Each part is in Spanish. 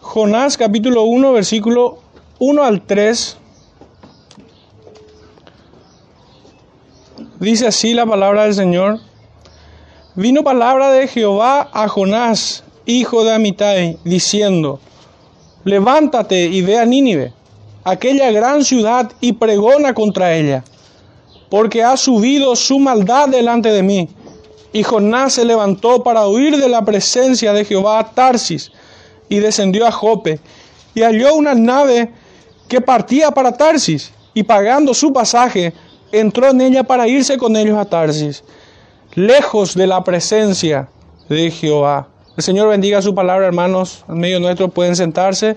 Jonás capítulo 1, versículo 1 al 3. Dice así la palabra del Señor. Vino palabra de Jehová a Jonás, hijo de Amitai, diciendo, levántate y ve a Nínive, aquella gran ciudad, y pregona contra ella, porque ha subido su maldad delante de mí. Y Jonás se levantó para huir de la presencia de Jehová a Tarsis, y descendió a Jope, y halló una nave que partía para Tarsis, y pagando su pasaje, entró en ella para irse con ellos a Tarsis, lejos de la presencia de Jehová. El Señor bendiga su palabra, hermanos, en medio nuestro pueden sentarse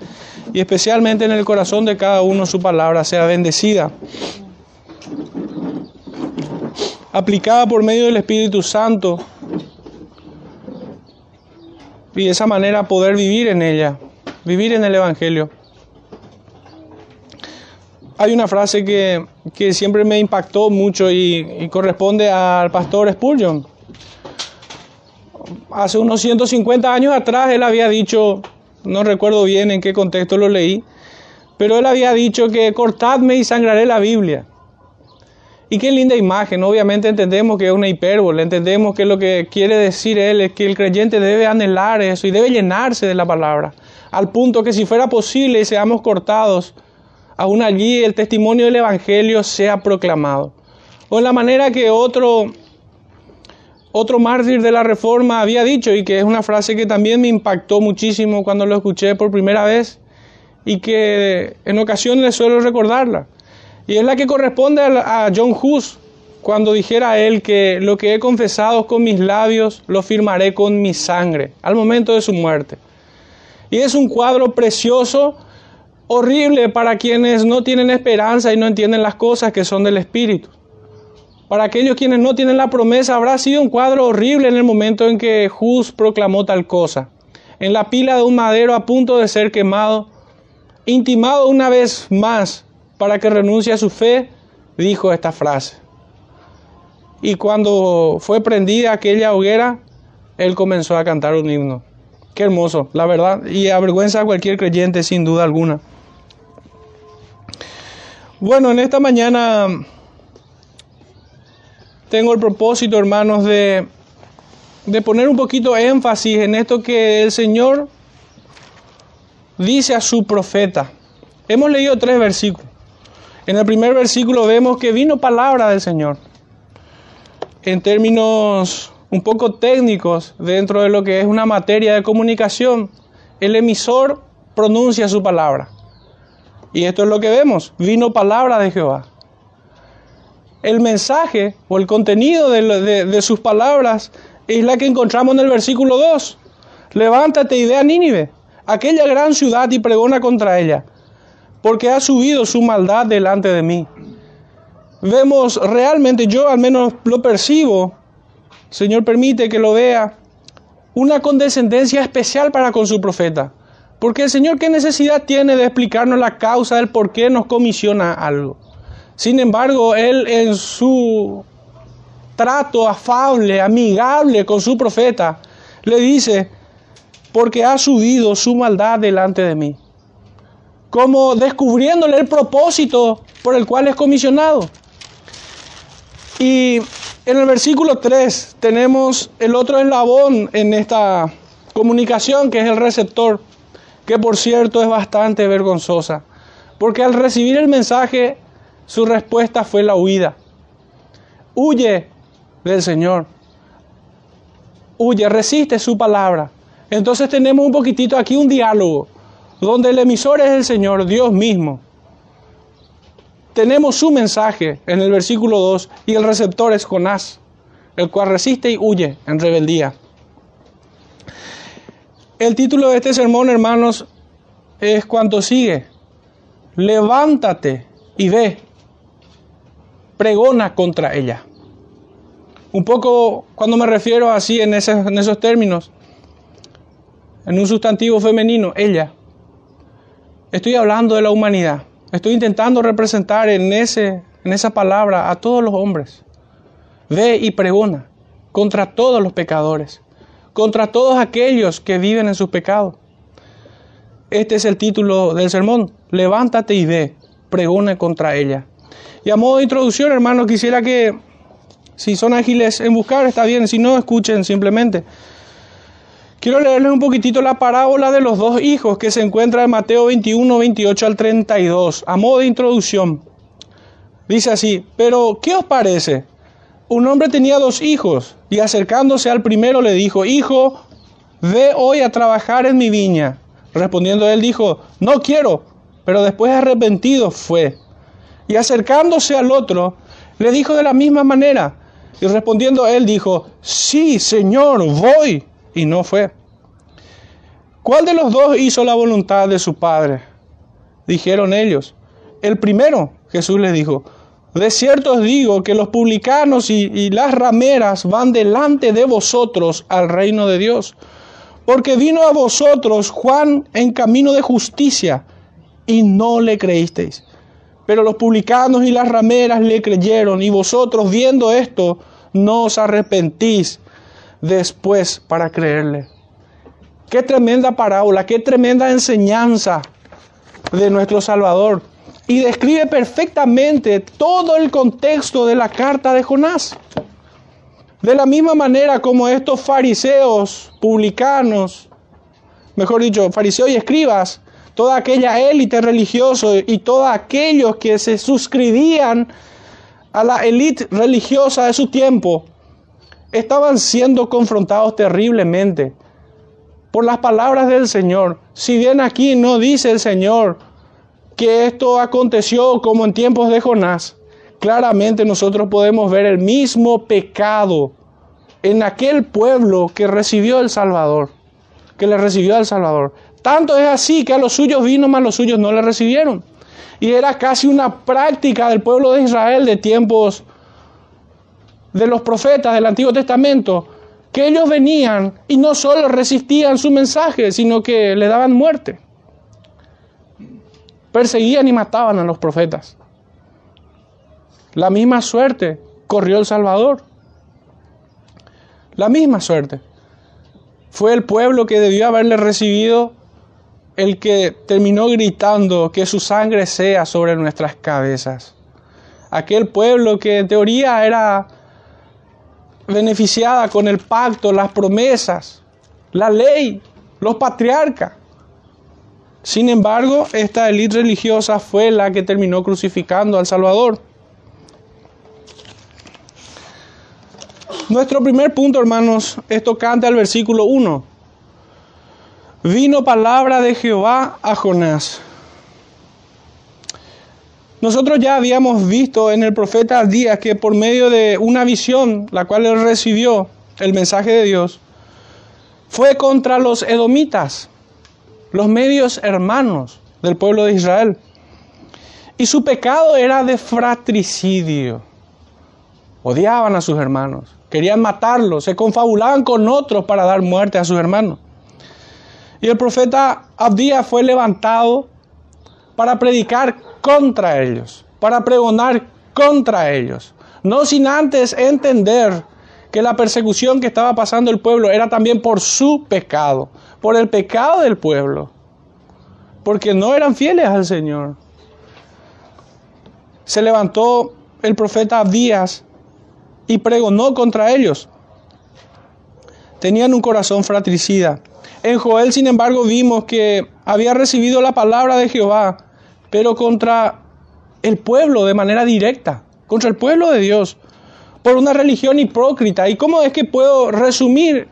y especialmente en el corazón de cada uno su palabra sea bendecida. Aplicada por medio del Espíritu Santo y de esa manera poder vivir en ella, vivir en el Evangelio. Hay una frase que, que siempre me impactó mucho y, y corresponde al pastor Spurgeon. Hace unos 150 años atrás él había dicho, no recuerdo bien en qué contexto lo leí, pero él había dicho que cortadme y sangraré la Biblia. Y qué linda imagen, obviamente entendemos que es una hipérbole, entendemos que lo que quiere decir él es que el creyente debe anhelar eso y debe llenarse de la palabra, al punto que si fuera posible y seamos cortados, aún allí el testimonio del Evangelio sea proclamado. O en la manera que otro, otro mártir de la Reforma había dicho, y que es una frase que también me impactó muchísimo cuando lo escuché por primera vez, y que en ocasiones suelo recordarla. Y es la que corresponde a John Hus cuando dijera él que lo que he confesado con mis labios lo firmaré con mi sangre al momento de su muerte. Y es un cuadro precioso, horrible para quienes no tienen esperanza y no entienden las cosas que son del Espíritu. Para aquellos quienes no tienen la promesa, habrá sido un cuadro horrible en el momento en que Hus proclamó tal cosa. En la pila de un madero a punto de ser quemado, intimado una vez más para que renuncie a su fe, dijo esta frase. Y cuando fue prendida aquella hoguera, él comenzó a cantar un himno. Qué hermoso, la verdad, y avergüenza a cualquier creyente sin duda alguna. Bueno, en esta mañana tengo el propósito, hermanos, de, de poner un poquito énfasis en esto que el Señor dice a su profeta. Hemos leído tres versículos. En el primer versículo vemos que vino palabra del Señor. En términos un poco técnicos, dentro de lo que es una materia de comunicación, el emisor pronuncia su palabra. Y esto es lo que vemos, vino palabra de Jehová. El mensaje o el contenido de, sus palabras es la que encontramos en el versículo 2. Levántate y ve a Nínive, aquella gran ciudad, y pregona contra ella porque ha subido su maldad delante de mí. Vemos realmente, yo al menos lo percibo, Señor permite que lo vea, una condescendencia especial para con su profeta. Porque el Señor, ¿qué necesidad tiene de explicarnos la causa del por qué nos comisiona algo? Sin embargo, Él en su trato afable, amigable con su profeta, le dice, porque ha subido su maldad delante de mí como descubriéndole el propósito por el cual es comisionado. Y en el versículo 3 tenemos el otro eslabón en esta comunicación, que es el receptor, que por cierto es bastante vergonzosa, porque al recibir el mensaje, su respuesta fue la huida. Huye del Señor. Huye, resiste su palabra. Entonces tenemos un poquitito aquí un diálogo donde el emisor es el Señor, Dios mismo. Tenemos su mensaje en el versículo 2 y el receptor es Jonás, el cual resiste y huye en rebeldía. El título de este sermón, hermanos, es cuanto sigue. Levántate y ve, pregona contra ella. Un poco cuando me refiero así en, en esos términos, en un sustantivo femenino, ella. Estoy hablando de la humanidad. Estoy intentando representar en, ese, en esa palabra a todos los hombres. Ve y pregona contra todos los pecadores, contra todos aquellos que viven en sus pecados. Este es el título del sermón. Levántate y ve, pregone contra ella. Y a modo de introducción, hermano, quisiera que, si son ágiles en buscar, está bien, si no, escuchen simplemente. Quiero leerles un poquitito la parábola de los dos hijos que se encuentra en Mateo 21, 28 al 32, a modo de introducción. Dice así, pero ¿qué os parece? Un hombre tenía dos hijos y acercándose al primero le dijo, Hijo, ve hoy a trabajar en mi viña. Respondiendo él dijo, No quiero, pero después arrepentido fue. Y acercándose al otro, le dijo de la misma manera. Y respondiendo él dijo, Sí, Señor, voy y no fue. ¿Cuál de los dos hizo la voluntad de su padre? Dijeron ellos. El primero, Jesús les dijo, de cierto os digo que los publicanos y, las rameras van delante de vosotros al reino de Dios. Porque vino a vosotros Juan en camino de justicia y no le creísteis. Pero los publicanos y las rameras le creyeron y vosotros viendo esto no os arrepentís después para creerle. Qué tremenda parábola, qué tremenda enseñanza de nuestro Salvador. Y describe perfectamente todo el contexto de la carta de Jonás. De la misma manera como estos fariseos, publicanos, mejor dicho, fariseos y escribas, toda aquella élite religiosa y todos aquellos que se suscribían a la élite religiosa de su tiempo, estaban siendo confrontados terriblemente por las palabras del Señor. Si bien aquí no dice el Señor que esto aconteció como en tiempos de Jonás, claramente nosotros podemos ver el mismo pecado en aquel pueblo que recibió el Salvador, que le recibió al Salvador. Tanto es así que a los suyos vino, mas los suyos no le recibieron. Y era casi una práctica del pueblo de Israel de tiempos de los profetas del Antiguo Testamento, que ellos venían y no solo resistían su mensaje, sino que le daban muerte. Perseguían y mataban a los profetas. La misma suerte corrió el Salvador. La misma suerte. Fue el pueblo que debió haberle recibido el que terminó gritando que su sangre sea sobre nuestras cabezas. Aquel pueblo que en teoría era beneficiada con el pacto, las promesas, la ley, los patriarcas. Sin embargo, esta élite religiosa fue la que terminó crucificando al Salvador. Nuestro primer punto, hermanos, es tocante al versículo 1. Vino palabra de Jehová a Jonás. Nosotros ya habíamos visto en el profeta Díaz que por medio de una visión, la cual él recibió, el mensaje de Dios, fue contra los edomitas, los medios hermanos del pueblo de Israel. Y su pecado era de fratricidio. Odiaban a sus hermanos, querían matarlos, se confabulaban con otros para dar muerte a sus hermanos. Y el profeta Abdías fue levantado para predicar contra ellos, para pregonar contra ellos. No sin antes entender que la persecución que estaba pasando el pueblo era también por su pecado, por el pecado del pueblo, porque no eran fieles al Señor. Se levantó el profeta Abdías y pregonó contra ellos. Tenían un corazón fratricida. En Joel, sin embargo, vimos que había recibido la palabra de Jehová, pero contra el pueblo de manera directa, contra el pueblo de Dios, por una religión hipócrita. ¿Y cómo es que puedo resumir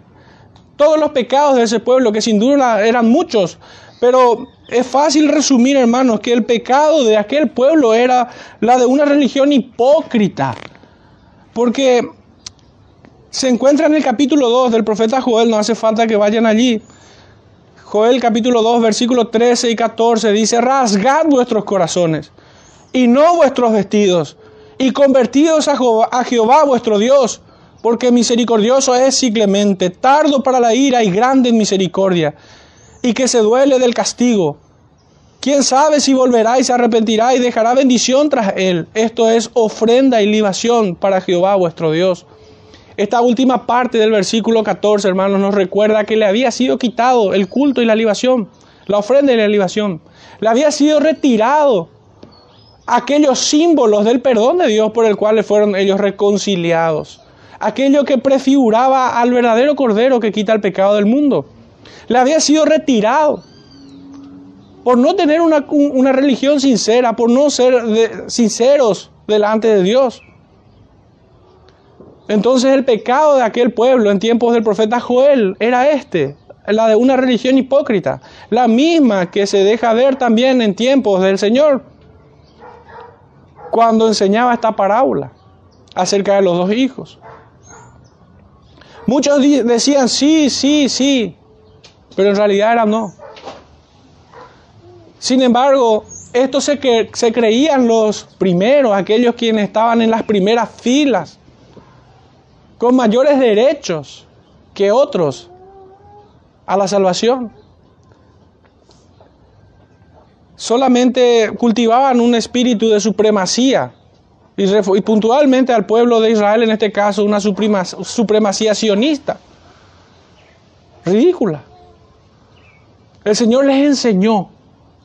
todos los pecados de ese pueblo, que sin duda eran muchos? Pero es fácil resumir, hermanos, que el pecado de aquel pueblo era la de una religión hipócrita. Porque se encuentra en el capítulo 2 del profeta Joel, no hace falta que vayan allí. Joel capítulo 2, versículos 13 y 14 dice, rasgad vuestros corazones y no vuestros vestidos, y convertidos a a Jehová vuestro Dios, porque misericordioso es y clemente, tardo para la ira y grande en misericordia, y que se duele del castigo. ¿Quién sabe si volverá y se arrepentirá y dejará bendición tras él? Esto es ofrenda y libación para Jehová vuestro Dios. Esta última parte del versículo 14, hermanos, nos recuerda que le había sido quitado el culto y la libación, la ofrenda y la libación. Le había sido retirado aquellos símbolos del perdón de Dios por el cual fueron ellos reconciliados. Aquello que prefiguraba al verdadero Cordero que quita el pecado del mundo. Le había sido retirado por no tener una, una religión sincera, por no ser sinceros delante de Dios. Entonces el pecado de aquel pueblo en tiempos del profeta Joel era este, la de una religión hipócrita, la misma que se deja ver también en tiempos del Señor cuando enseñaba esta parábola acerca de los dos hijos. Muchos decían sí, sí, sí, pero en realidad era no. Sin embargo, esto se, se creían los primeros, aquellos quienes estaban en las primeras filas con mayores derechos que otros a la salvación. Solamente cultivaban un espíritu de supremacía y, puntualmente al pueblo de Israel, en este caso, una supremacía sionista. Ridícula. El Señor les enseñó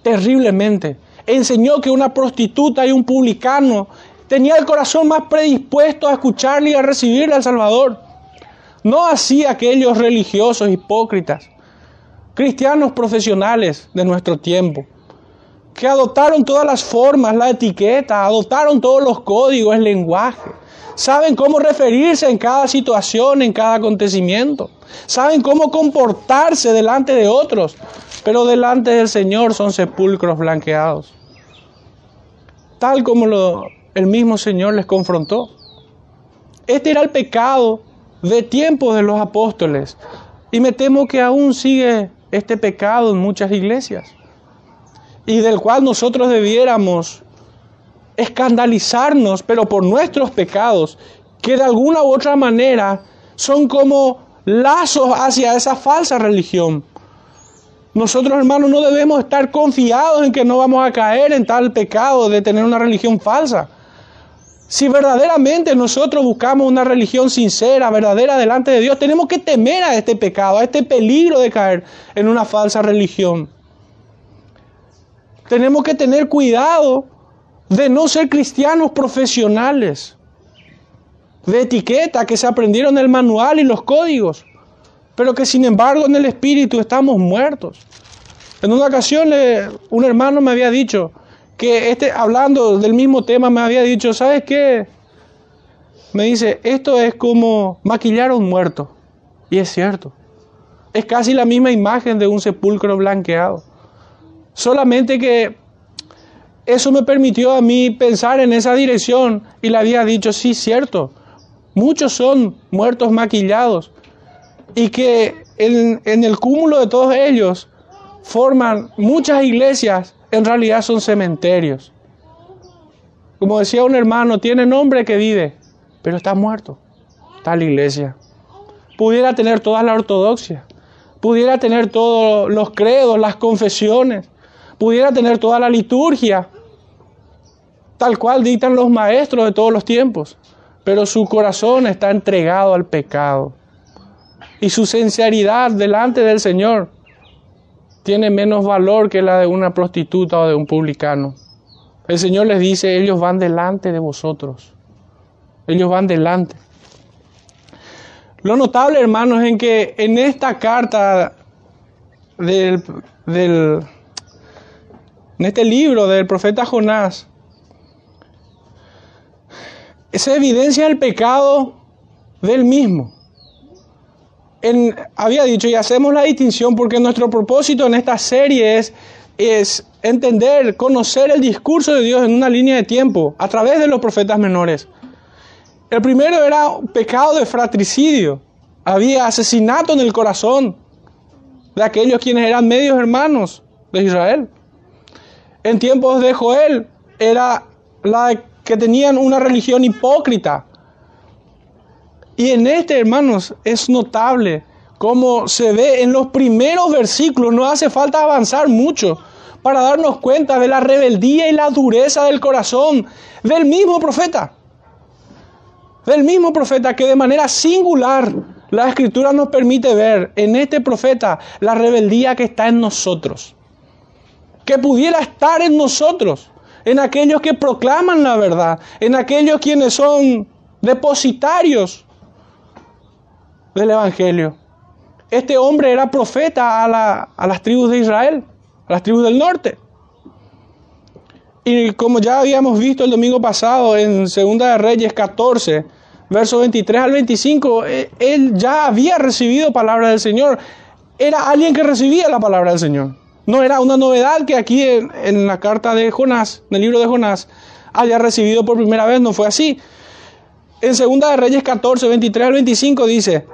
terriblemente. Enseñó que una prostituta y un publicano tenía el corazón más predispuesto a escucharle y a recibirle al Salvador. No así aquellos religiosos hipócritas, cristianos profesionales de nuestro tiempo, que adoptaron todas las formas, la etiqueta, adoptaron todos los códigos, el lenguaje. Saben cómo referirse en cada situación, en cada acontecimiento. Saben cómo comportarse delante de otros, pero delante del Señor son sepulcros blanqueados. Tal como lo el mismo Señor les confrontó. Este era el pecado de tiempos de los apóstoles. Y me temo que aún sigue este pecado en muchas iglesias. Y del cual nosotros debiéramos escandalizarnos, pero por nuestros pecados, que de alguna u otra manera son como lazos hacia esa falsa religión. Nosotros, hermanos, no debemos estar confiados en que no vamos a caer en tal pecado de tener una religión falsa. Si verdaderamente nosotros buscamos una religión sincera, verdadera delante de Dios, tenemos que temer a este pecado, a este peligro de caer en una falsa religión. Tenemos que tener cuidado de no ser cristianos profesionales, de etiqueta que se aprendieron el manual y los códigos, pero que sin embargo en el espíritu estamos muertos. En una ocasión un hermano me había dicho, que este, hablando del mismo tema, me había dicho, ¿sabes qué? Me dice, esto es como maquillar a un muerto. Y es cierto. Es casi la misma imagen de un sepulcro blanqueado. Solamente que eso me permitió a mí pensar en esa dirección y le había dicho, sí, cierto. Muchos son muertos maquillados y que en, en el cúmulo de todos ellos forman muchas iglesias en realidad son cementerios. Como decía un hermano, tiene nombre que vive, pero está muerto. Está la iglesia. Pudiera tener toda la ortodoxia, pudiera tener todos los credos, las confesiones, pudiera tener toda la liturgia, tal cual dictan los maestros de todos los tiempos, pero su corazón está entregado al pecado. Y su sinceridad delante del Señor tiene menos valor que la de una prostituta o de un publicano. El Señor les dice, ellos van delante de vosotros. Ellos van delante. Lo notable, hermanos, es en que en esta carta del, del, en este libro del profeta Jonás, se evidencia el pecado del mismo había dicho, y hacemos la distinción porque nuestro propósito en esta serie es, es entender, conocer el discurso de Dios en una línea de tiempo a través de los profetas menores. El primero era pecado de fratricidio. Había asesinato en el corazón de aquellos quienes eran medios hermanos de Israel. En tiempos de Joel era la que tenían una religión hipócrita, y en este, hermanos, es notable cómo se ve en los primeros versículos, no hace falta avanzar mucho para darnos cuenta de la rebeldía y la dureza del corazón del mismo profeta. del mismo profeta que de manera singular la escritura nos permite ver en este profeta la rebeldía que está en nosotros, que pudiera estar en nosotros, en aquellos que proclaman la verdad, en aquellos quienes son depositarios del Evangelio. Este hombre era profeta a, a las tribus de Israel, a las tribus del norte. Y como ya habíamos visto el domingo pasado en Segunda de Reyes 14, verso 23 al 25, eh, él ya había recibido palabra del Señor. Era alguien que recibía la palabra del Señor. No era una novedad que aquí en, la carta de Jonás, en el libro de Jonás, haya recibido por primera vez. No fue así. En Segunda de Reyes 14, 23 al 25 dice,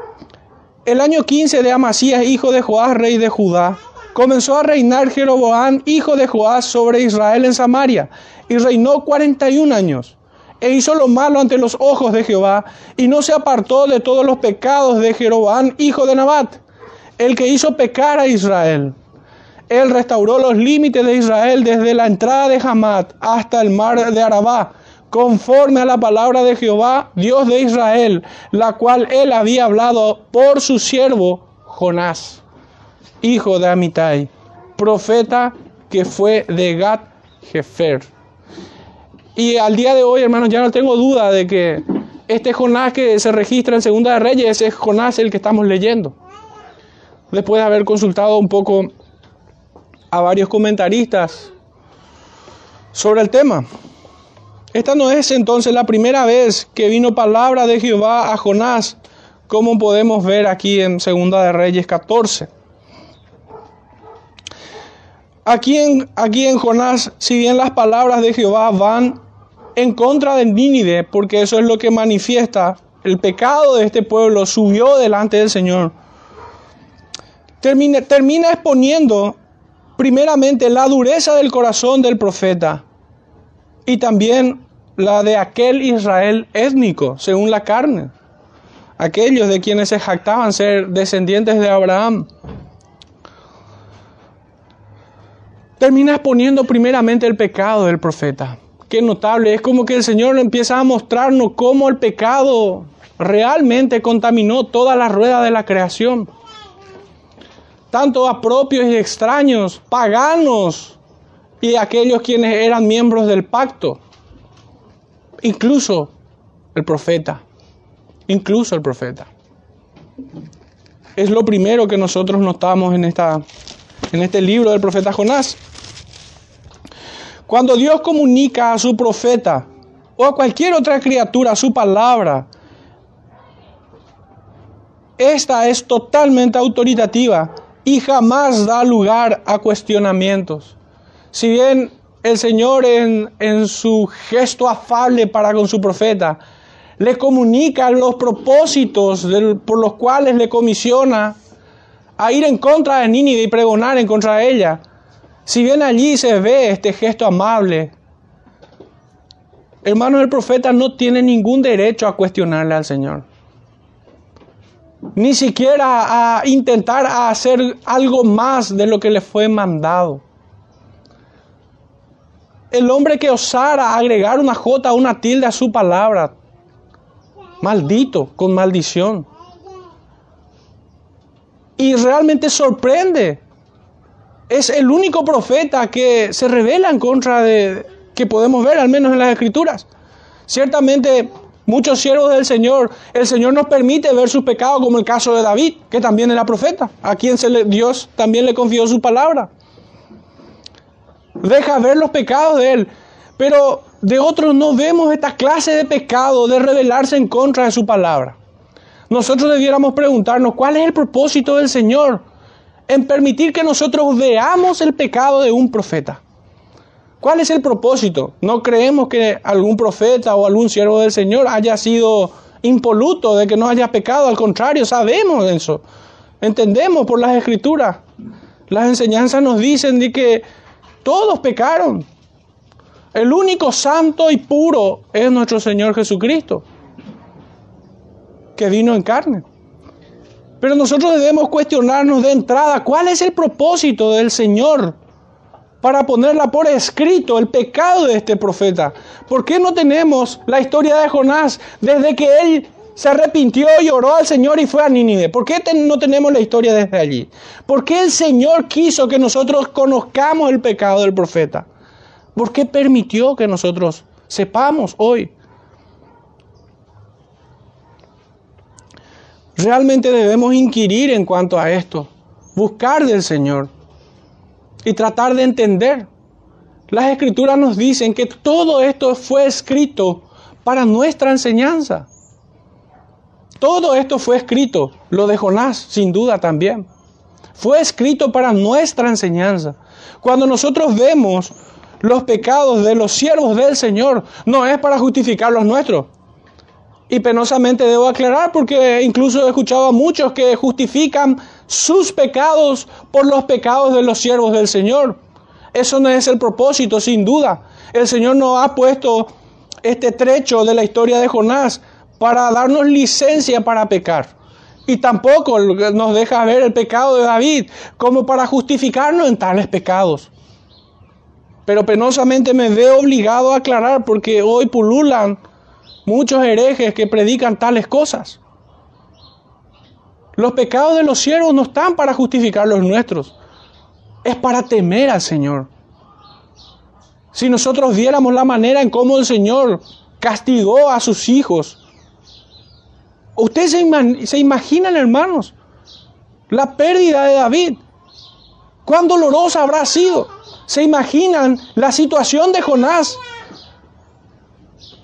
el año 15 de Amasías, hijo de Joás, rey de Judá, comenzó a reinar Jeroboam, hijo de Joás, sobre Israel en Samaria, y reinó 41 años. E hizo lo malo ante los ojos de Jehová, y no se apartó de todos los pecados de Jeroboam, hijo de Nabat, el que hizo pecar a Israel. Él restauró los límites de Israel desde la entrada de Hamat hasta el mar de Arabá, conforme a la palabra de Jehová, Dios de Israel, la cual él había hablado por su siervo Jonás hijo de Amitai, profeta que fue de Gat Jefer. Y al día de hoy, hermanos, ya no tengo duda de que este Jonás que se registra en Segunda de Reyes es Jonás el que estamos leyendo. Después de haber consultado un poco a varios comentaristas sobre el tema. Esta no es entonces la primera vez que vino palabra de Jehová a Jonás, como podemos ver aquí en Segunda de Reyes 14. Aquí en, aquí en Jonás, si bien las palabras de Jehová van en contra de Nínive, porque eso es lo que manifiesta, el pecado de este pueblo subió delante del Señor. Termina, termina exponiendo primeramente la dureza del corazón del profeta y también la de aquel Israel étnico, según la carne, aquellos de quienes se jactaban ser descendientes de Abraham. termina exponiendo primeramente el pecado del profeta. Qué notable, es como que el Señor empieza a mostrarnos cómo el pecado realmente contaminó toda la rueda de la creación. Tanto a propios y extraños, paganos y aquellos quienes eran miembros del pacto. Incluso el profeta. Incluso el profeta. Es lo primero que nosotros notamos en, esta, en este libro del profeta Jonás. Cuando Dios comunica a su profeta o a cualquier otra criatura su palabra, esta es totalmente autoritativa y jamás da lugar a cuestionamientos. Si bien el Señor en, en, su gesto afable para con su profeta le comunica los propósitos por los cuales le comisiona a ir en contra de Nínive y pregonar en contra de ella, si bien allí se ve este gesto amable, hermano, el profeta no tiene ningún derecho a cuestionarle al Señor. Ni siquiera a intentar hacer algo más de lo que le fue mandado. El hombre que osara agregar una J, una tilde a su palabra, maldito, con maldición. Y realmente sorprende es el único profeta que se revela en contra de, que podemos ver, al menos en las escrituras. Ciertamente, muchos siervos del Señor, el Señor nos permite ver sus pecados, como el caso de David, que también era profeta, a quien se le, Dios también le confió su palabra. Deja ver los pecados de él, pero de otros no vemos esta clase de pecado de rebelarse en contra de su palabra. Nosotros debiéramos preguntarnos cuál es el propósito del Señor en permitir que nosotros veamos el pecado de un profeta. ¿Cuál es el propósito? No creemos que algún profeta o algún siervo del Señor haya sido impoluto de que no haya pecado, al contrario, sabemos eso. Entendemos por las escrituras. Las enseñanzas nos dicen de que todos pecaron. El único santo y puro es nuestro Señor Jesucristo, que vino en carne. Pero nosotros debemos cuestionarnos de entrada cuál es el propósito del Señor para ponerla por escrito el pecado de este profeta? ¿Por qué no tenemos la historia de Jonás desde que él se arrepintió y oró al Señor y fue a Nínive? ¿Por qué no tenemos la historia desde allí? ¿Por qué el Señor quiso que nosotros conozcamos el pecado del profeta? ¿Por qué permitió que nosotros sepamos hoy? Realmente debemos inquirir en cuanto a esto, buscar del Señor y tratar de entender. Las escrituras nos dicen que todo esto fue escrito para nuestra enseñanza. Todo esto fue escrito, lo de Jonás sin duda también. Fue escrito para nuestra enseñanza. Cuando nosotros vemos los pecados de los siervos del Señor, no es para justificar los nuestros. Y penosamente debo aclarar porque incluso he escuchado a muchos que justifican sus pecados por los pecados de los siervos del Señor. Eso no es el propósito, sin duda. El Señor no ha puesto este trecho de la historia de Jonás para darnos licencia para pecar. Y tampoco nos deja ver el pecado de David como para justificarnos en tales pecados. Pero penosamente me veo obligado a aclarar porque hoy pululan muchos herejes que predican tales cosas. Los pecados de los siervos no están para justificar los nuestros, es para temer al Señor. Si nosotros viéramos la manera en cómo el Señor castigó a sus hijos, ustedes se, imaginan, hermanos, la pérdida de David. ¿Cuán dolorosa habrá sido? ¿Se imaginan la situación de Jonás?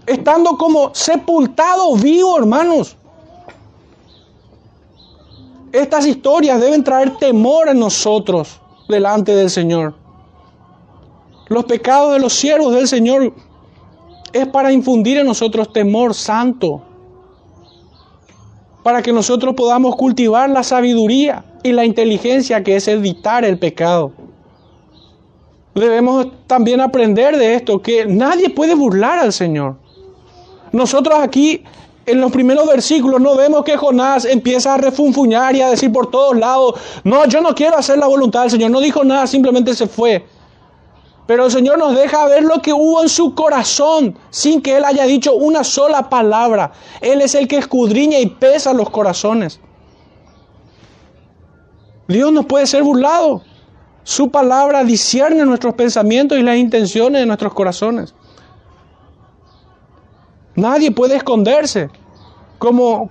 Estando como sepultado vivo, hermanos. Estas historias deben traer temor en nosotros delante del Señor. Los pecados de los siervos del Señor es para infundir en nosotros temor santo, para que nosotros podamos cultivar la sabiduría y la inteligencia que es evitar el pecado. Debemos también aprender de esto, que nadie puede burlar al Señor. Nosotros aquí en los primeros versículos no vemos que Jonás empieza a refunfuñar y a decir por todos lados, no, yo no quiero hacer la voluntad del Señor. No dijo nada, simplemente se fue. Pero el Señor nos deja ver lo que hubo en su corazón sin que Él haya dicho una sola palabra. Él es el que escudriña y pesa los corazones. Dios no puede ser burlado. Su palabra discierne nuestros pensamientos y las intenciones de nuestros corazones. Nadie puede esconderse. Como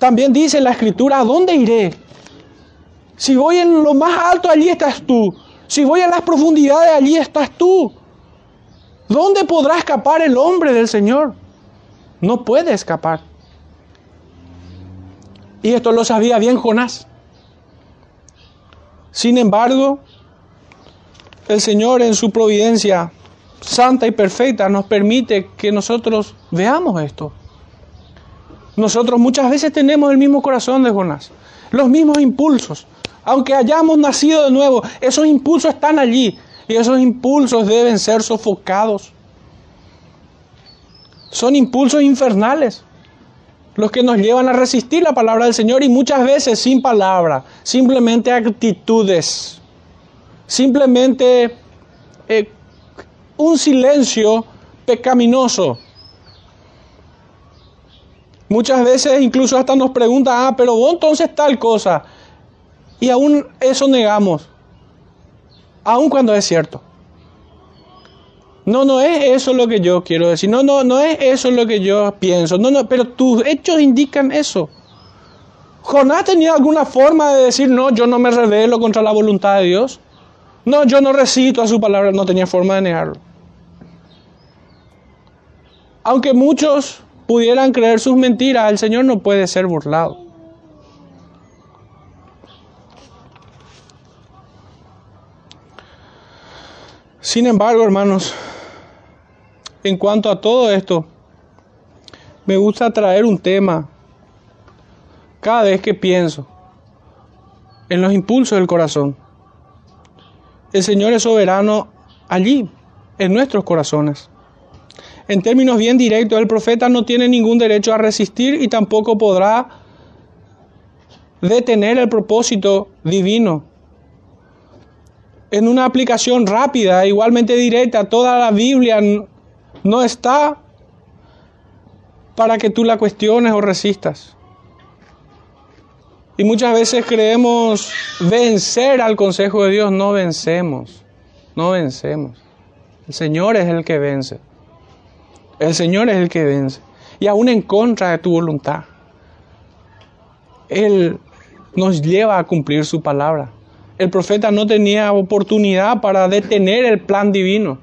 también dice la escritura, ¿a dónde iré? Si voy en lo más alto, allí estás tú. Si voy a las profundidades, allí estás tú. ¿Dónde podrá escapar el hombre del Señor? No puede escapar. Y esto lo sabía bien Jonás. Sin embargo, el Señor en su providencia santa y perfecta nos permite que nosotros veamos esto. Nosotros muchas veces tenemos el mismo corazón de Jonás, los mismos impulsos. Aunque hayamos nacido de nuevo, esos impulsos están allí y esos impulsos deben ser sofocados. Son impulsos infernales los que nos llevan a resistir la palabra del Señor y muchas veces sin palabra, simplemente actitudes, simplemente eh, un silencio pecaminoso. Muchas veces incluso hasta nos preguntan, ah, pero vos entonces tal cosa. Y aún eso negamos, aun cuando es cierto. No, no es eso lo que yo quiero decir. No, no, no es eso lo que yo pienso. No, no, pero tus hechos indican eso. Jonás tenía alguna forma de decir, no, yo no me revelo contra la voluntad de Dios. No, yo no recito a su palabra. No tenía forma de negarlo. Aunque muchos pudieran creer sus mentiras, el Señor no puede ser burlado. Sin embargo, hermanos, en cuanto a todo esto, me gusta traer un tema cada vez que pienso en los impulsos del corazón. El Señor es soberano allí, en nuestros corazones. En términos bien directos, el profeta no tiene ningún derecho a resistir y tampoco podrá detener el propósito divino. En una aplicación rápida, igualmente directa, toda la Biblia no está para que tú la cuestiones o resistas. Y muchas veces creemos vencer al consejo de Dios, no vencemos, no vencemos. El Señor es el que vence. El Señor es el que vence. Y aún en contra de tu voluntad. Él nos lleva a cumplir su palabra. El profeta no tenía oportunidad para detener el plan divino.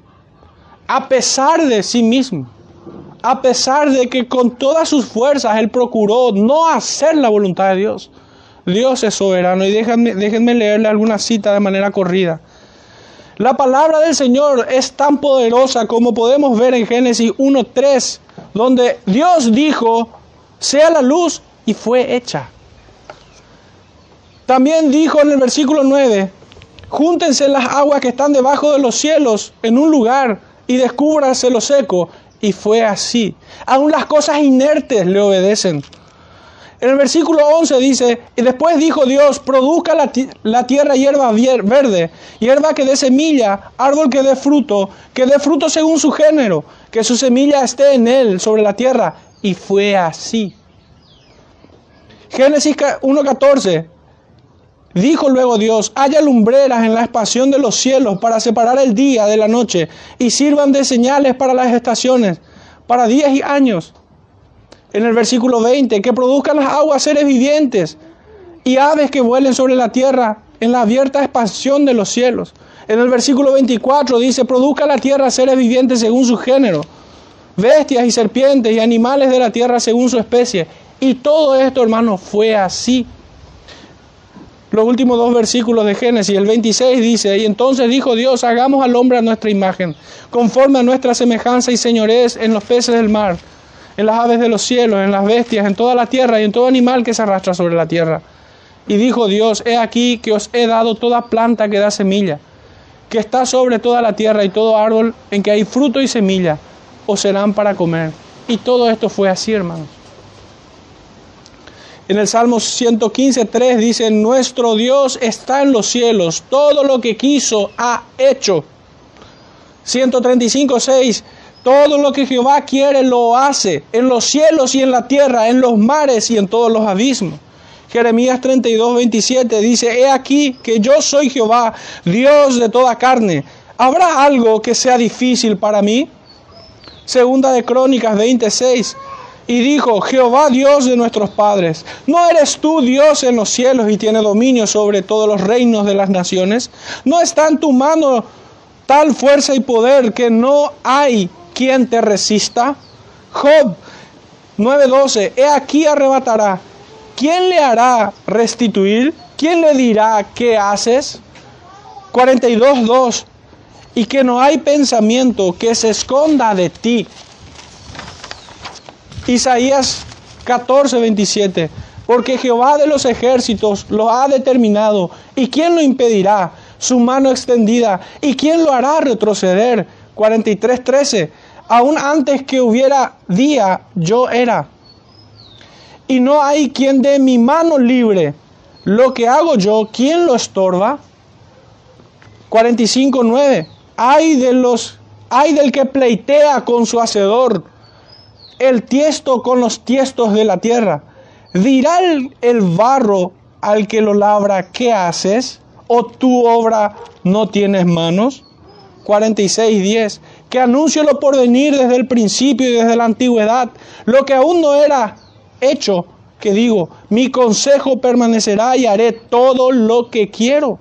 A pesar de sí mismo. A pesar de que con todas sus fuerzas él procuró no hacer la voluntad de Dios. Dios es soberano. Y déjenme, leerle alguna cita de manera corrida. La palabra del Señor es tan poderosa como podemos ver en Génesis 1.3, donde Dios dijo, sea la luz y fue hecha. También dijo en el versículo 9, júntense las aguas que están debajo de los cielos en un lugar y descúbranse lo seco. Y fue así. Aún las cosas inertes le obedecen. En el versículo 11 dice, y después dijo Dios, produzca la, la, tierra hierba verde, hierba que dé semilla, árbol que dé fruto, que dé fruto según su género, que su semilla esté en él, sobre la tierra. Y fue así. Génesis 1.14. Dijo luego Dios, haya lumbreras en la expansión de los cielos para separar el día de la noche y sirvan de señales para las estaciones, para días y años en el versículo 20, que produzcan las aguas seres vivientes y aves que vuelen sobre la tierra en la abierta expansión de los cielos. En el versículo 24 dice, produzca la tierra seres vivientes según su género, bestias y serpientes y animales de la tierra según su especie. Y todo esto, hermano, fue así. Los últimos dos versículos de Génesis, el 26 dice, y entonces dijo Dios, hagamos al hombre a nuestra imagen, conforme a nuestra semejanza y señores en los peces del mar en las aves de los cielos, en las bestias, en toda la tierra y en todo animal que se arrastra sobre la tierra. Y dijo Dios, he aquí que os he dado toda planta que da semilla, que está sobre toda la tierra y todo árbol en que hay fruto y semilla, os serán para comer. Y todo esto fue así, hermanos. En el Salmo 115, 3 dice, nuestro Dios está en los cielos, todo lo que quiso ha hecho. 135, 6 todo lo que Jehová quiere lo hace en los cielos y en la tierra, en los mares y en todos los abismos. Jeremías 32, 27 dice, He aquí que yo soy Jehová, Dios de toda carne. ¿Habrá algo que sea difícil para mí? Segunda de Crónicas 26. Y dijo, Jehová Dios de nuestros padres, ¿no eres tú Dios en los cielos y tiene dominio sobre todos los reinos de las naciones? ¿No está en tu mano tal fuerza y poder que no hay ¿quién te resista? Job 9:12, he aquí arrebatará. ¿Quién le hará restituir? ¿Quién le dirá qué haces? 42:2, y que no hay pensamiento que se esconda de ti. Isaías 14:27, porque Jehová de los ejércitos lo ha determinado, ¿y quién lo impedirá? Su mano extendida, ¿y quién lo hará retroceder? 43:13 aún antes que hubiera día, yo era. Y no hay quien dé mi mano libre. Lo que hago yo, ¿quién lo estorba? 45.9. Hay de los, hay del que pleitea con su hacedor, el tiesto con los tiestos de la tierra. Dirá el, barro al que lo labra, ¿qué haces? ¿O tu obra no tienes manos? 46.10 que anuncio lo por venir desde el principio y desde la antigüedad, lo que aún no era hecho, que digo, mi consejo permanecerá y haré todo lo que quiero.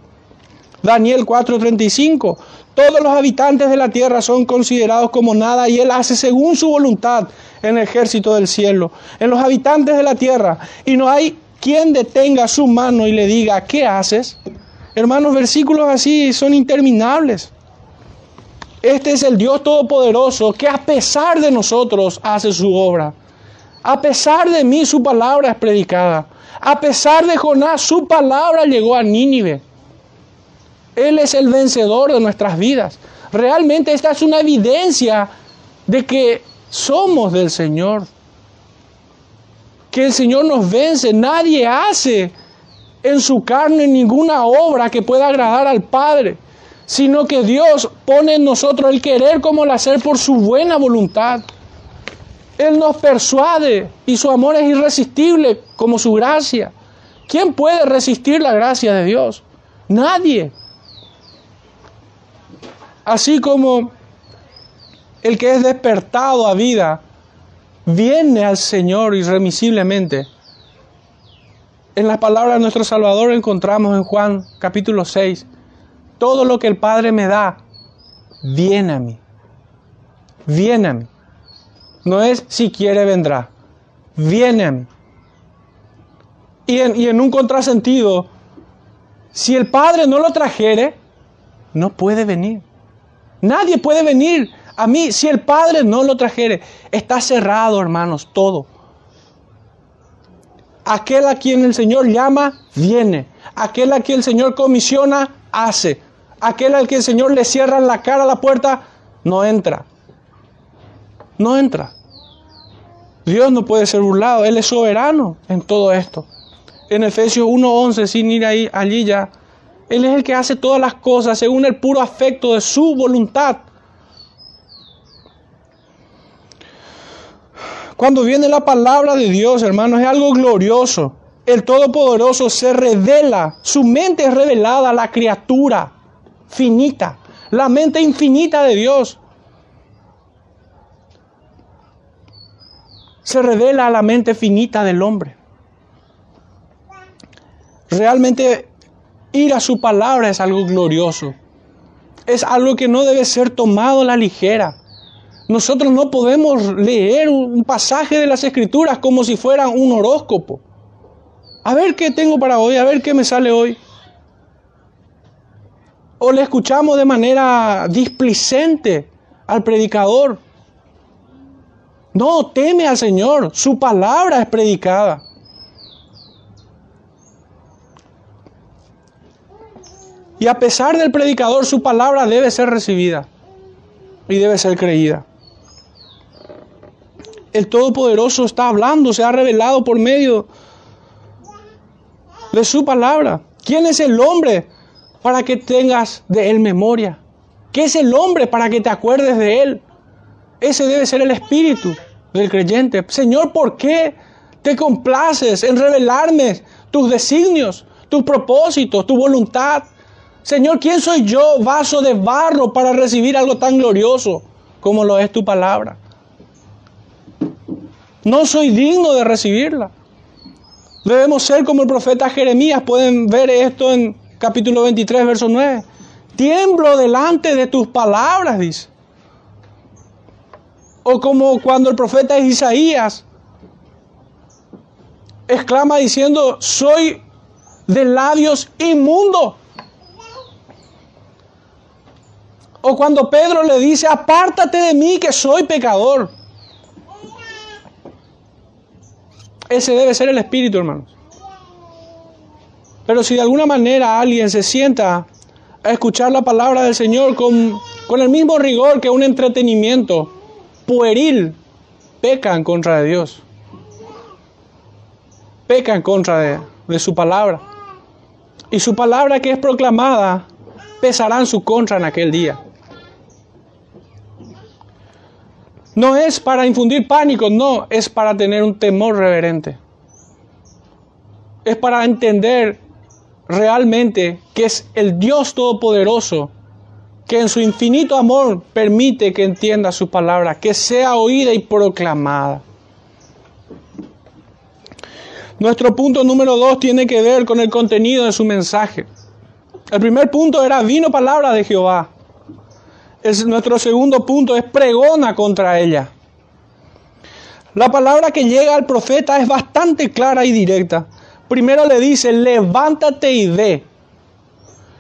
Daniel 4:35, todos los habitantes de la tierra son considerados como nada y Él hace según su voluntad en el ejército del cielo, en los habitantes de la tierra, y no hay quien detenga su mano y le diga, ¿qué haces? Hermanos, versículos así son interminables. Este es el Dios Todopoderoso que a pesar de nosotros hace su obra. A pesar de mí su palabra es predicada. A pesar de Jonás su palabra llegó a Nínive. Él es el vencedor de nuestras vidas. Realmente esta es una evidencia de que somos del Señor. Que el Señor nos vence. Nadie hace en su carne ninguna obra que pueda agradar al Padre. sino que Dios pone en nosotros el querer como el hacer por su buena voluntad. Él nos persuade y su amor es irresistible como su gracia. ¿Quién puede resistir la gracia de Dios? Nadie. Así como el que es despertado a vida viene al Señor irremisiblemente. En las palabras de nuestro Salvador encontramos en Juan capítulo 6, todo lo que el Padre me da, viene a mí. Viene a mí. No es si quiere vendrá. Viene a mí. Y en, y en un contrasentido, si el Padre no lo trajere, no puede venir. Nadie puede venir a mí si el Padre no lo trajere. Está cerrado, hermanos, todo. Aquel a quien el Señor llama, viene. Aquel a quien el Señor comisiona, hace. Aquel al que el Señor le cierra la cara a la puerta, no entra. No entra. Dios no puede ser burlado. Él es soberano en todo esto. En Efesios 1.11, sin ir ahí, allí ya, Él es el que hace todas las cosas según el puro afecto de su voluntad. Cuando viene la palabra de Dios, hermanos, es algo glorioso. El Todopoderoso se revela, su mente es revelada a la criatura finita, la mente infinita de Dios. Se revela a la mente finita del hombre. Realmente ir a su palabra es algo glorioso. Es algo que no debe ser tomado a la ligera. Nosotros no podemos leer un pasaje de las escrituras como si fuera un horóscopo. A ver qué tengo para hoy, a ver qué me sale hoy. O le escuchamos de manera displicente al predicador. No, teme al Señor, su palabra es predicada. Y a pesar del predicador, su palabra debe ser recibida y debe ser creída el Todopoderoso está hablando, se ha revelado por medio de su palabra. ¿Quién es el hombre para que tengas de él memoria? ¿Qué es el hombre para que te acuerdes de él? Ese debe ser el espíritu del creyente. Señor, ¿por qué te complaces en revelarme tus designios, tus propósitos, tu voluntad? Señor, ¿quién soy yo, vaso de barro, para recibir algo tan glorioso como lo es tu palabra? No soy digno de recibirla. Debemos ser como el profeta Jeremías. Pueden ver esto en capítulo 23, verso 9. Tiemblo delante de tus palabras, dice. O como cuando el profeta Isaías exclama diciendo, soy de labios inmundos. O cuando Pedro le dice, apártate de mí que soy pecador. Ese debe ser el espíritu, hermanos. Pero si de alguna manera alguien se sienta a escuchar la palabra del Señor con, con el mismo rigor que un entretenimiento pueril, pecan contra de Dios. Pecan contra de, de su palabra. Y su palabra que es proclamada pesará en su contra en aquel día. No es para infundir pánico, no, es para tener un temor reverente. Es para entender realmente que es el Dios Todopoderoso que en su infinito amor permite que entienda su palabra, que sea oída y proclamada. Nuestro punto número dos tiene que ver con el contenido de su mensaje. El primer punto era vino palabra de Jehová nuestro segundo punto, es pregona contra ella. La palabra que llega al profeta es bastante clara y directa. Primero le dice, levántate y ve.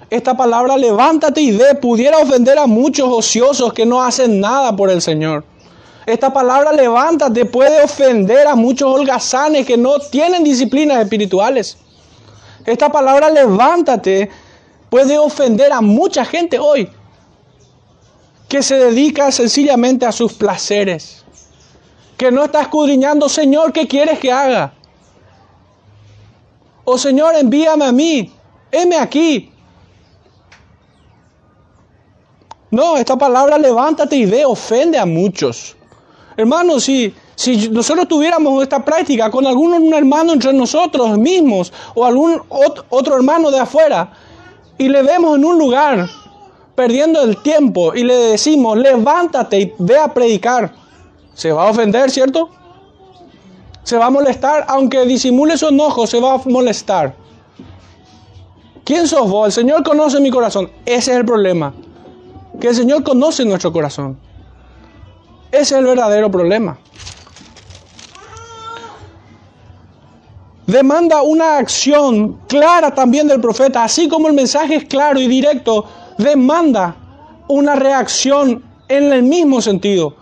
Esta palabra levántate y ve pudiera ofender a muchos ociosos que no hacen nada por el Señor. Esta palabra levántate puede ofender a muchos holgazanes que no tienen disciplinas espirituales. Esta palabra levántate puede ofender a mucha gente hoy que se dedica sencillamente a sus placeres, que no está escudriñando, Señor, ¿qué quieres que haga? O Señor, envíame a mí, heme aquí. No, esta palabra levántate y ve ofende a muchos. Hermanos, si, si nosotros tuviéramos esta práctica con algún hermano entre nosotros mismos o algún otro hermano de afuera y le vemos en un lugar perdiendo el tiempo y le decimos, levántate y ve a predicar, se va a ofender, ¿cierto? Se va a molestar, aunque disimule su enojo, se va a molestar. ¿Quién sos vos? El Señor conoce mi corazón. Ese es el problema. Que el Señor conoce nuestro corazón. Ese es el verdadero problema. Demanda una acción clara también del profeta, así como el mensaje es claro y directo, demanda una reacción en el mismo sentido.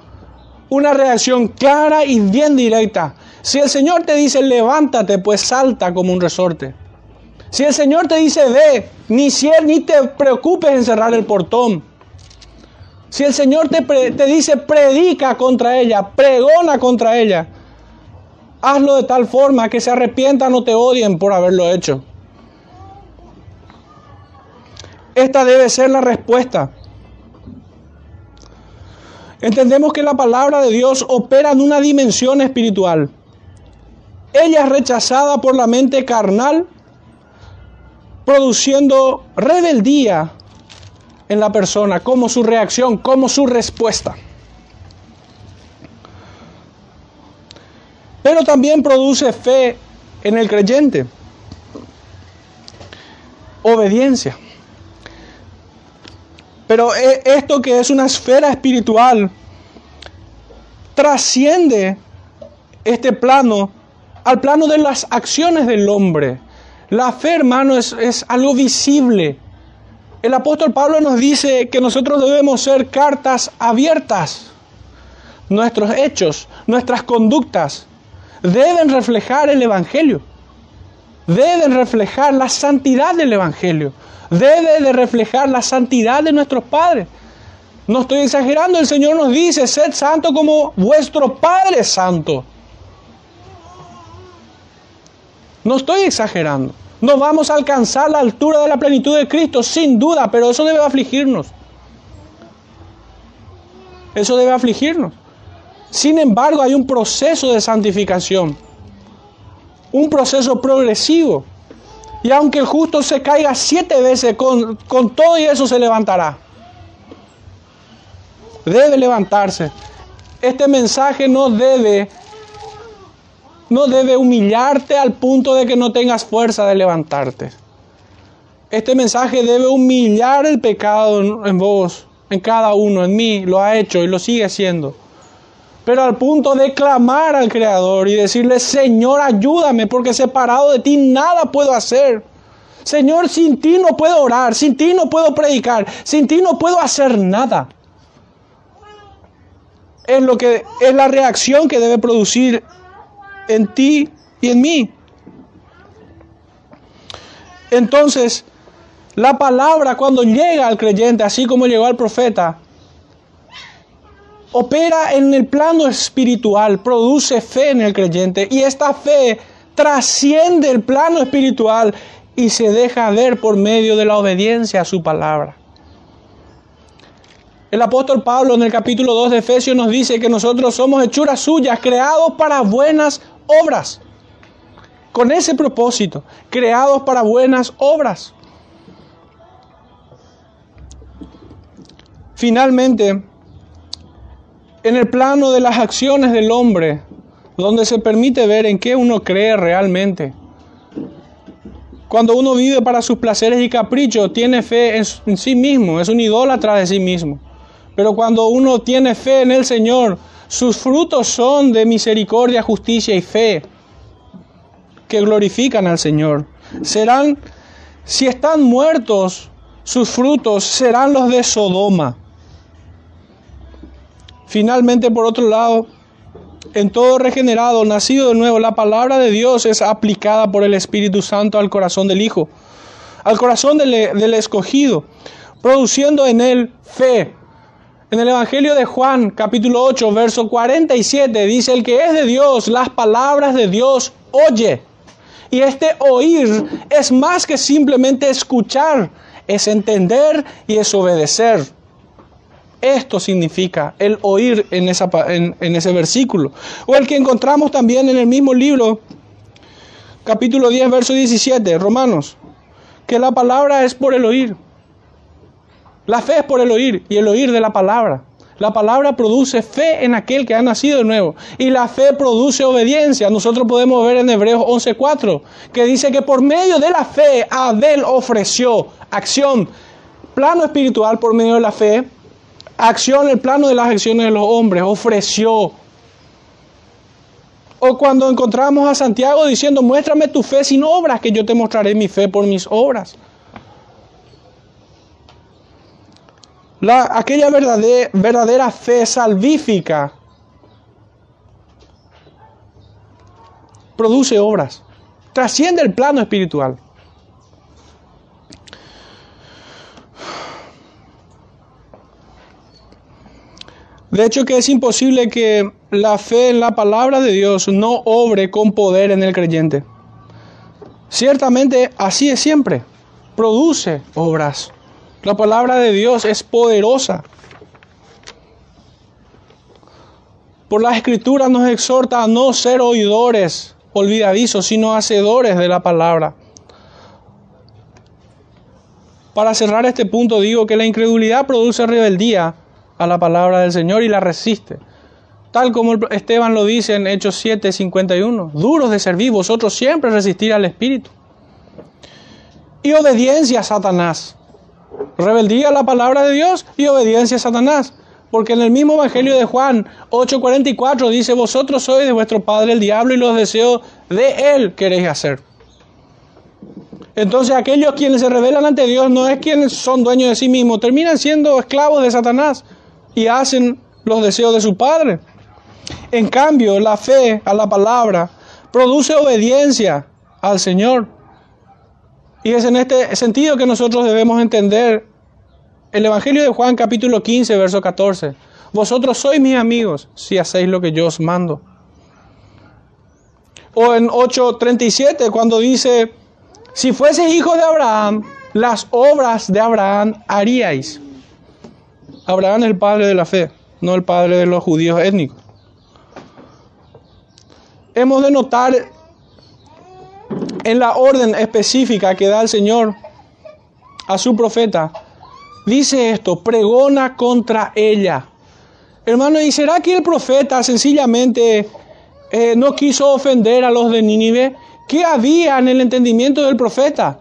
Una reacción clara y bien directa. Si el Señor te dice levántate, pues salta como un resorte. Si el Señor te dice ve, ni, ni te preocupes en cerrar el portón. Si el Señor te, te dice predica contra ella, pregona contra ella, hazlo de tal forma que se arrepientan o te odien por haberlo hecho. Esta debe ser la respuesta. Entendemos que la palabra de Dios opera en una dimensión espiritual. Ella es rechazada por la mente carnal, produciendo rebeldía en la persona como su reacción, como su respuesta. Pero también produce fe en el creyente, obediencia. Pero e, esto que es una esfera espiritual trasciende este plano al plano de las acciones del hombre. La fe, hermano, es, es algo visible. El apóstol Pablo nos dice que nosotros debemos ser cartas abiertas. Nuestros hechos, nuestras conductas deben reflejar el Evangelio. Deben reflejar la santidad del Evangelio debe de reflejar la santidad de nuestros padres. No estoy exagerando, el Señor nos dice, sed santo como vuestro Padre es santo. No estoy exagerando. No vamos a alcanzar la altura de la plenitud de Cristo, sin duda, pero eso debe afligirnos. Eso debe afligirnos. Sin embargo, hay un proceso de santificación, un proceso progresivo. Y aunque el justo se caiga siete veces, con, todo y eso se levantará. Debe levantarse. Este mensaje no debe, no debe humillarte al punto de que no tengas fuerza de levantarte. Este mensaje debe humillar el pecado en vos, en cada uno, en mí, lo ha hecho y lo sigue haciendo pero al punto de clamar al Creador y decirle, Señor, ayúdame, porque separado de ti nada puedo hacer. Señor, sin ti no puedo orar, sin ti no puedo predicar, sin ti no puedo hacer nada. Es lo que es la reacción que debe producir en ti y en mí. Entonces, la palabra cuando llega al creyente, así como llegó al profeta, opera en el plano espiritual, produce fe en el creyente y esta fe trasciende el plano espiritual y se deja ver por medio de la obediencia a su palabra. El apóstol Pablo en el capítulo 2 de Efesios nos dice que nosotros somos hechuras suyas, creados para buenas obras. Con ese propósito, creados para buenas obras. Finalmente, en el plano de las acciones del hombre, donde se permite ver en qué uno cree realmente. Cuando uno vive para sus placeres y caprichos, tiene fe en, sí mismo, es un idólatra de sí mismo. Pero cuando uno tiene fe en el Señor, sus frutos son de misericordia, justicia y fe, que glorifican al Señor. Serán, si están muertos, sus frutos serán los de Sodoma. Finalmente, por otro lado, en todo regenerado, nacido de nuevo, la palabra de Dios es aplicada por el Espíritu Santo al corazón del Hijo, al corazón del, escogido, produciendo en él fe. En el Evangelio de Juan, capítulo 8, verso 47, dice, el que es de Dios, las palabras de Dios oye. Y este oír es más que simplemente escuchar, es entender y es obedecer. Esto significa el oír en, ese versículo. O el que encontramos también en el mismo libro, capítulo 10, verso 17, Romanos, que la palabra es por el oír. La fe es por el oír y el oír de la palabra. La palabra produce fe en aquel que ha nacido de nuevo. Y la fe produce obediencia. Nosotros podemos ver en Hebreos 11:4 que dice que por medio de la fe Abel ofreció acción, plano espiritual por medio de la fe, acción el plano de las acciones de los hombres, ofreció. O cuando encontramos a Santiago diciendo, muéstrame tu fe sin obras, que yo te mostraré mi fe por mis obras. La, aquella verdadera, verdadera fe salvífica produce obras, trasciende el plano espiritual. De hecho que es imposible que la fe en la palabra de Dios no obre con poder en el creyente. Ciertamente así es siempre, produce obras. La palabra de Dios es poderosa. Por la escritura nos exhorta a no ser oidores olvidadizos, sino hacedores de la palabra. Para cerrar este punto digo que la incredulidad produce rebeldía a la palabra del Señor y la resiste. Tal como Esteban lo dice en Hechos 7, 51. Duros de servir, vosotros siempre resistir al Espíritu. Y obediencia a Satanás. Rebeldía a la palabra de Dios y obediencia a Satanás. Porque en el mismo Evangelio de Juan 8:44 dice, vosotros sois de vuestro padre el diablo y los deseos de él queréis hacer. Entonces aquellos quienes se rebelan ante Dios no es quienes son dueños de sí mismos, terminan siendo esclavos de Satanás y hacen los deseos de su padre. En cambio, la fe a la palabra produce obediencia al Señor. Y es en este sentido que nosotros debemos entender el Evangelio de Juan capítulo 15, verso 14. Vosotros sois mis amigos si hacéis lo que yo os mando. O en 8.37 cuando dice, si fueseis hijos de Abraham, las obras de Abraham haríais. Abraham es el padre de la fe, no el padre de los judíos étnicos. Hemos de notar en la orden específica que da el Señor a su profeta, dice esto, pregona contra ella. Hermano, ¿y será que el profeta sencillamente eh, no quiso ofender a los de Nínive? ¿Qué había en el entendimiento del profeta?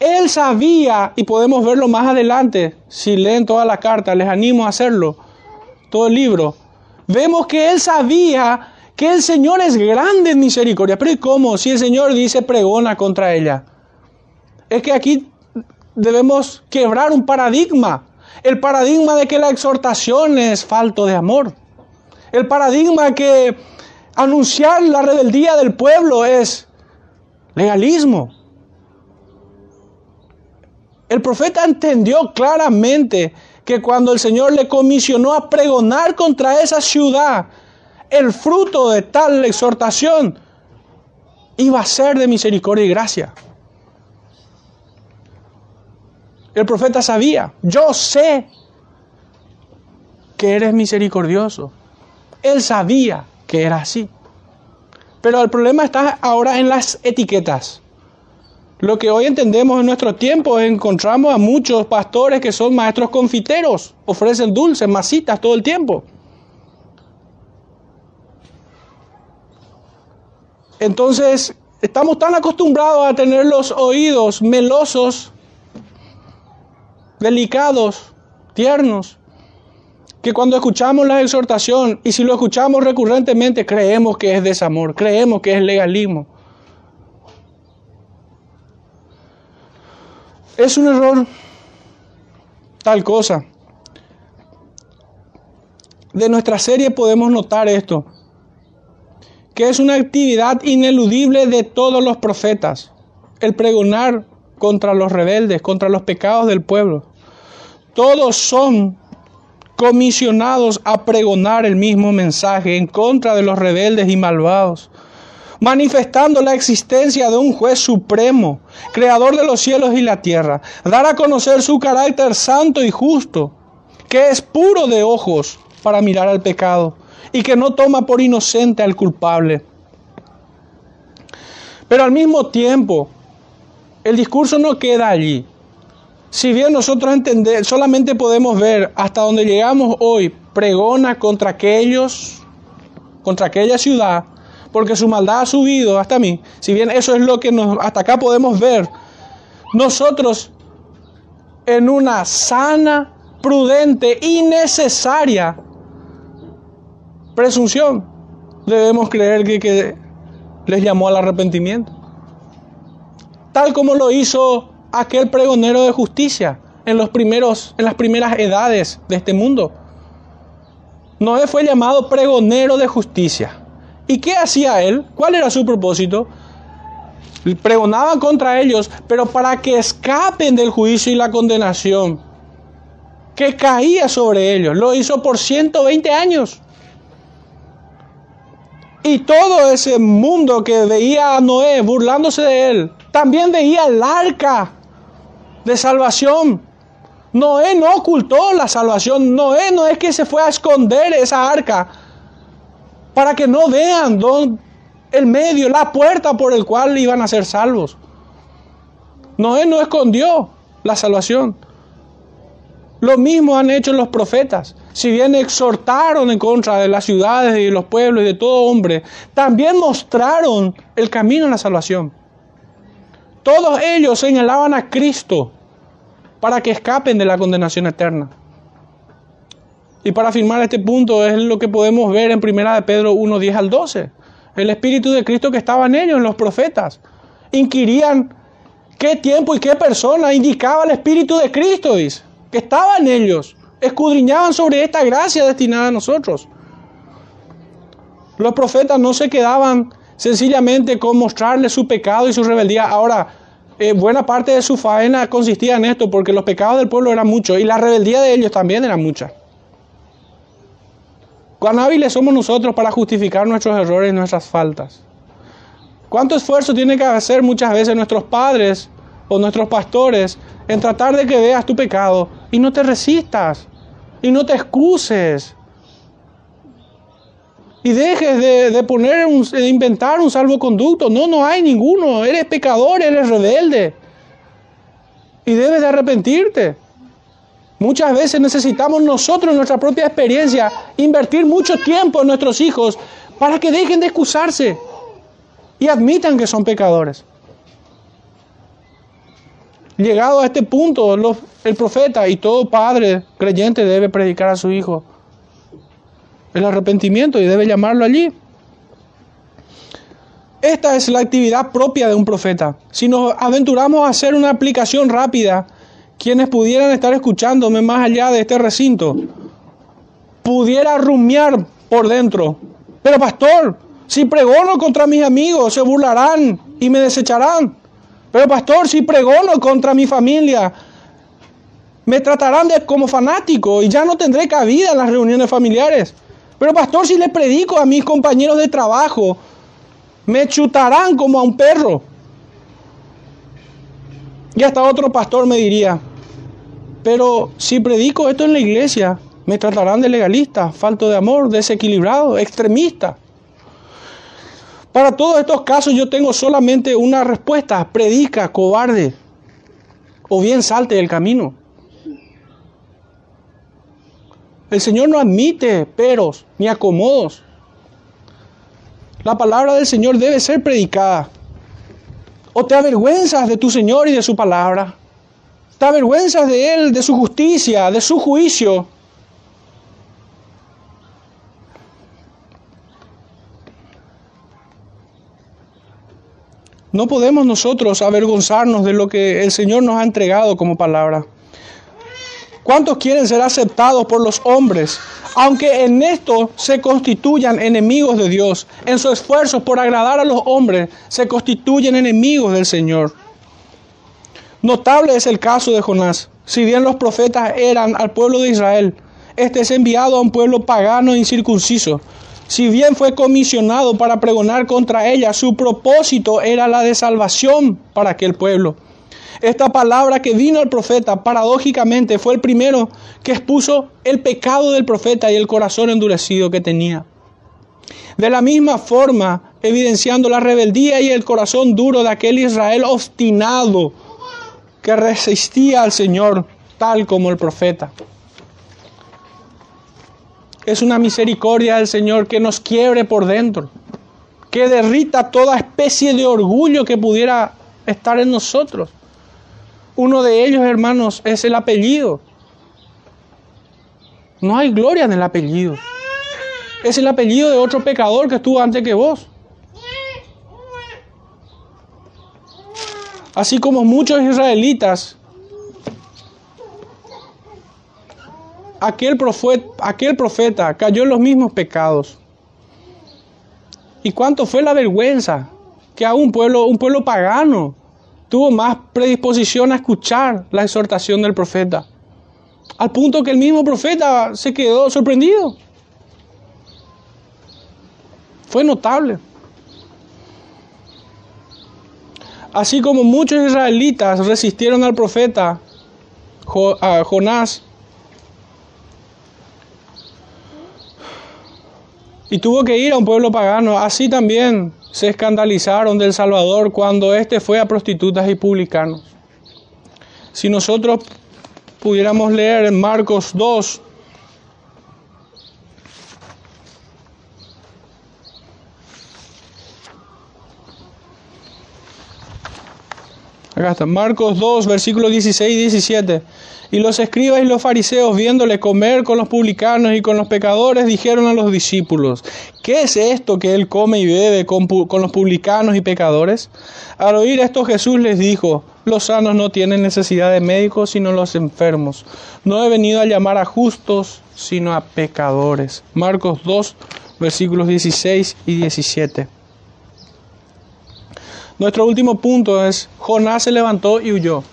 Él sabía, y podemos verlo más adelante, si leen toda la carta, les animo a hacerlo, todo el libro. Vemos que él sabía que el Señor es grande en misericordia. Pero ¿y cómo? Si el Señor dice pregona contra ella. Es que aquí debemos quebrar un paradigma. El paradigma de que la exhortación es falto de amor. El paradigma que anunciar la rebeldía del pueblo es legalismo. El profeta entendió claramente que cuando el Señor le comisionó a pregonar contra esa ciudad, el fruto de tal exhortación iba a ser de misericordia y gracia. El profeta sabía, yo sé que eres misericordioso. Él sabía que era así. Pero el problema está ahora en las etiquetas. Lo que hoy entendemos en nuestro tiempo encontramos a muchos pastores que son maestros confiteros, ofrecen dulces, masitas todo el tiempo. Entonces, estamos tan acostumbrados a tener los oídos melosos, delicados, tiernos, que cuando escuchamos la exhortación, y si lo escuchamos recurrentemente, creemos que es desamor, creemos que es legalismo. Es un error tal cosa. De nuestra serie podemos notar esto que es una actividad ineludible de todos los profetas, el pregonar contra los rebeldes, contra los pecados del pueblo. Todos son comisionados a pregonar el mismo mensaje en contra de los rebeldes y malvados, manifestando la existencia de un juez supremo, creador de los cielos y la tierra, dar a conocer su carácter santo y justo, que es puro de ojos para mirar al pecado y que no toma por inocente al culpable. Pero al mismo tiempo, el discurso no queda allí. Si bien nosotros entender, solamente podemos ver hasta donde llegamos hoy, pregona contra aquellos, contra aquella ciudad, porque su maldad ha subido hasta mí. Si bien eso es lo que hasta acá podemos ver, nosotros en una sana, prudente y necesaria presunción debemos creer que, que les llamó al arrepentimiento. Tal como lo hizo aquel pregonero de justicia en, los primeros, en las primeras edades de este mundo. Noé fue llamado pregonero de justicia. ¿Y qué hacía él? ¿Cuál era su propósito? Pregonaba contra ellos, pero para que escapen del juicio y la condenación que caía sobre ellos. Lo hizo por 120 años. Y todo ese mundo que veía a Noé burlándose de él, también veía el arca de salvación. Noé no ocultó la salvación. Noé no es que se fue a esconder esa arca para que no vean el medio, la puerta por el cual iban a ser salvos. Noé no escondió la salvación. Lo mismo han hecho los profetas. Si bien exhortaron en contra de las ciudades y los pueblos y de todo hombre, también mostraron el camino a la salvación. Todos ellos señalaban a Cristo para que escapen de la condenación eterna. Y para afirmar este punto es lo que podemos ver en 1 de Pedro 1, 10 al 12. El Espíritu de Cristo que estaba en ellos, en los profetas. Inquirían qué tiempo y qué persona indicaba el Espíritu de Cristo, dice, que estaba en ellos. Escudriñaban sobre esta gracia destinada a nosotros. Los profetas no se quedaban sencillamente con mostrarle su pecado y su rebeldía. Ahora, eh, buena parte de su faena consistía en esto, porque los pecados del pueblo eran muchos y la rebeldía de ellos también era mucha. ¿Cuán hábiles somos nosotros para justificar nuestros errores y nuestras faltas? ¿Cuánto esfuerzo tiene que hacer muchas veces nuestros padres o nuestros pastores en tratar de que veas tu pecado y no te resistas y no te excuses y dejes de, poner de inventar un salvoconducto. No, no hay ninguno. Eres pecador, eres rebelde. Y debes de arrepentirte. Muchas veces necesitamos nosotros, nuestra propia experiencia, invertir mucho tiempo en nuestros hijos para que dejen de excusarse y admitan que son pecadores. Llegado a este punto, el profeta y todo padre creyente debe predicar a su hijo el arrepentimiento y debe llamarlo allí. Esta es la actividad propia de un profeta. Si nos aventuramos a hacer una aplicación rápida, quienes pudieran estar escuchándome más allá de este recinto, pudiera rumiar por dentro. Pero pastor, si pregono contra mis amigos, se burlarán y me desecharán. Pero pastor, si pregono contra mi familia, me tratarán de como fanático y ya no tendré cabida en las reuniones familiares. Pero pastor, si le predico a mis compañeros de trabajo, me chutarán como a un perro. Y hasta otro pastor me diría, pero si predico esto en la iglesia, me tratarán de legalista, falto de amor, desequilibrado, extremista. Para todos estos casos yo tengo solamente una respuesta, predica, cobarde, o bien salte del camino. El Señor no admite peros ni acomodos. La palabra del Señor debe ser predicada. O te avergüenzas de tu Señor y de su palabra. Te avergüenzas de Él, de su justicia, de su juicio. No podemos nosotros avergonzarnos de lo que el Señor nos ha entregado como palabra. ¿Cuántos quieren ser aceptados por los hombres? Aunque en esto se constituyan enemigos de Dios, en su esfuerzo por agradar a los hombres, se constituyen enemigos del Señor. Notable es el caso de Jonás. Si bien los profetas eran al pueblo de Israel, este es enviado a un pueblo pagano e incircunciso. Si bien fue comisionado para pregonar contra ella, su propósito era la de salvación para aquel pueblo. Esta palabra que vino al profeta, paradójicamente, fue el primero que expuso el pecado del profeta y el corazón endurecido que tenía. De la misma forma, evidenciando la rebeldía y el corazón duro de aquel Israel obstinado que resistía al Señor, tal como el profeta. Es una misericordia del Señor que nos quiebre por dentro, que derrita toda especie de orgullo que pudiera estar en nosotros. Uno de ellos, hermanos, es el apellido. No hay gloria en el apellido. Es el apellido de otro pecador que estuvo antes que vos. Así como muchos israelitas, aquel profeta, cayó en los mismos pecados. ¿Y cuánto fue la vergüenza que a un pueblo, un pueblo pagano, tuvo más predisposición a escuchar la exhortación del profeta? Al punto que el mismo profeta se quedó sorprendido. Fue notable. Así como muchos israelitas resistieron al profeta a Jonás y tuvo que ir a un pueblo pagano, así también se escandalizaron del Salvador cuando éste fue a prostitutas y publicanos. Si nosotros pudiéramos leer en Marcos 2, Marcos 2, versículos 16 y 17. Y los escribas y los fariseos, viéndole comer con los publicanos y con los pecadores, dijeron a los discípulos, ¿qué es esto que él come y bebe con, con los publicanos y pecadores? Al oír esto Jesús les dijo, los sanos no tienen necesidad de médicos, sino los enfermos. No he venido a llamar a justos, sino a pecadores. Marcos 2, versículos 16 y 17. Nuestro último punto es, Jonás se levantó y huyó.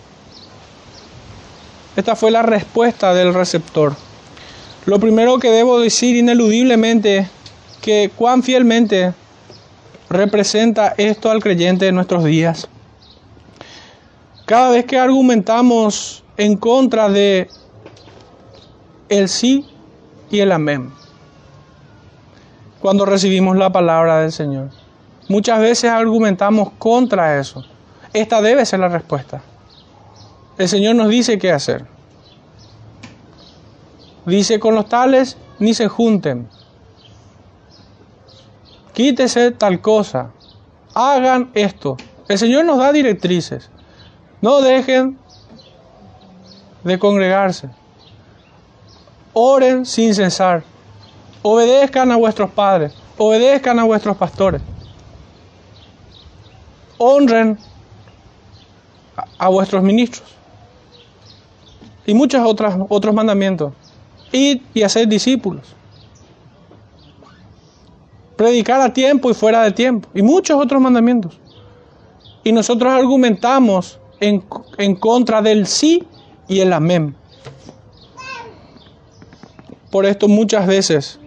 Esta fue la respuesta del receptor. Lo primero que debo decir ineludiblemente, que cuán fielmente representa esto al creyente de nuestros días. Cada vez que argumentamos en contra de el sí y el amén, cuando recibimos la palabra del Señor. Muchas veces argumentamos contra eso. Esta debe ser la respuesta. El Señor nos dice qué hacer. Dice, con los tales ni se junten. Quítese tal cosa. Hagan esto. El Señor nos da directrices. No dejen de congregarse. Oren sin cesar. Obedezcan a vuestros padres. Obedezcan a vuestros pastores honren a, vuestros ministros. Y muchos otros, otros mandamientos. Id y hacer discípulos. Predicar a tiempo y fuera de tiempo. Y muchos otros mandamientos. Y nosotros argumentamos en, en contra del sí y el amén. Por esto muchas veces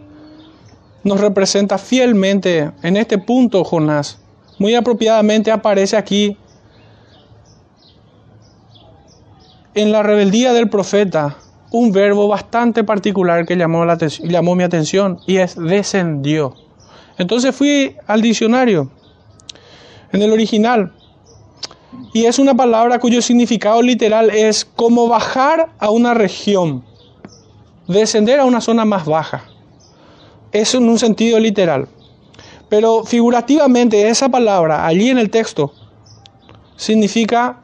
nos representa fielmente en este punto Jonás muy apropiadamente aparece aquí en la rebeldía del profeta un verbo bastante particular que llamó, la llamó mi atención y es descendió. Entonces fui al diccionario, en el original, y es una palabra cuyo significado literal es como bajar a una región, descender a una zona más baja. Eso en un sentido literal. Pero figurativamente esa palabra allí en el texto significa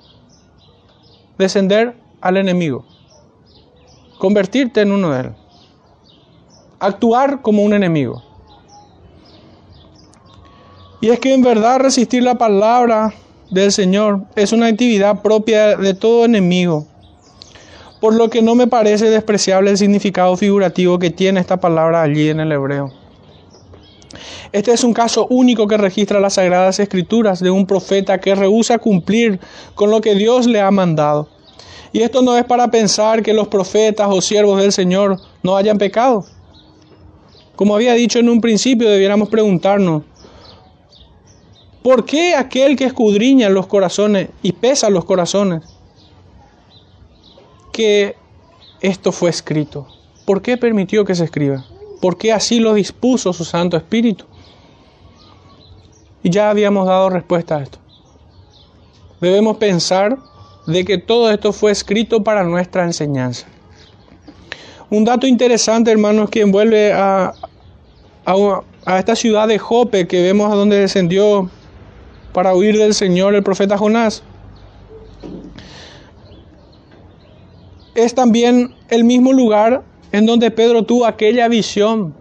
descender al enemigo, convertirte en uno de él, actuar como un enemigo. Y es que en verdad resistir la palabra del Señor es una actividad propia de todo enemigo, por lo que no me parece despreciable el significado figurativo que tiene esta palabra allí en el hebreo. Este es un caso único que registra las sagradas escrituras de un profeta que rehúsa cumplir con lo que Dios le ha mandado. Y esto no es para pensar que los profetas o siervos del Señor no hayan pecado. Como había dicho en un principio, debiéramos preguntarnos, ¿por qué aquel que escudriña los corazones y pesa los corazones que esto fue escrito? ¿Por qué permitió que se escriba? ¿Por qué así lo dispuso su Santo Espíritu? Y ya habíamos dado respuesta a esto. Debemos pensar de que todo esto fue escrito para nuestra enseñanza. Un dato interesante, hermanos, que envuelve a, a, esta ciudad de Jope que vemos a donde descendió para huir del Señor el profeta Jonás. Es también el mismo lugar en donde Pedro tuvo aquella visión.